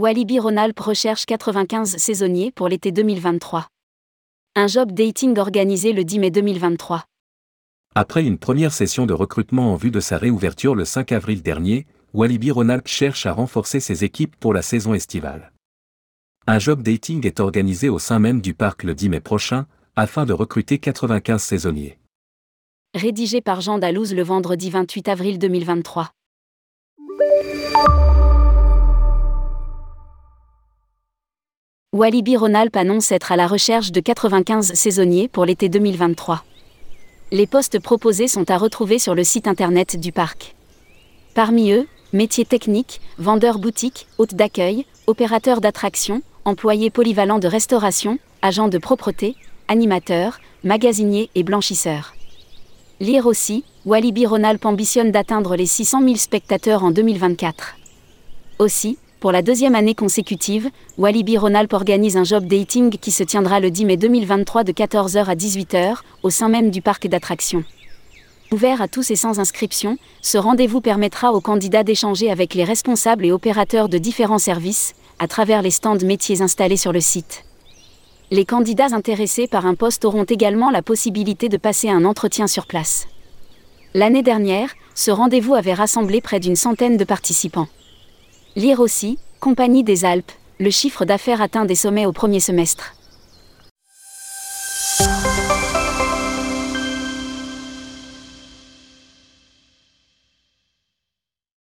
Walibi Ronalp recherche 95 saisonniers pour l'été 2023. Un job dating organisé le 10 mai 2023. Après une première session de recrutement en vue de sa réouverture le 5 avril dernier, Walibi Ronalp cherche à renforcer ses équipes pour la saison estivale. Un job dating est organisé au sein même du parc le 10 mai prochain, afin de recruter 95 saisonniers. Rédigé par Jean Dalouse le vendredi 28 avril 2023. Walibi Ronalp annonce être à la recherche de 95 saisonniers pour l'été 2023. Les postes proposés sont à retrouver sur le site internet du parc. Parmi eux, métiers techniques, vendeurs boutiques, hôtes d'accueil, opérateurs d'attractions, employés polyvalents de restauration, agents de propreté, animateurs, magasiniers et blanchisseurs. Lire aussi, Walibi Ronalp ambitionne d'atteindre les 600 000 spectateurs en 2024. Aussi, pour la deuxième année consécutive, Walibi Ronalp organise un job dating qui se tiendra le 10 mai 2023 de 14h à 18h, au sein même du parc d'attractions. Ouvert à tous et sans inscription, ce rendez-vous permettra aux candidats d'échanger avec les responsables et opérateurs de différents services, à travers les stands métiers installés sur le site. Les candidats intéressés par un poste auront également la possibilité de passer un entretien sur place. L'année dernière, ce rendez-vous avait rassemblé près d'une centaine de participants. Lire aussi, Compagnie des Alpes, le chiffre d'affaires atteint des sommets au premier semestre.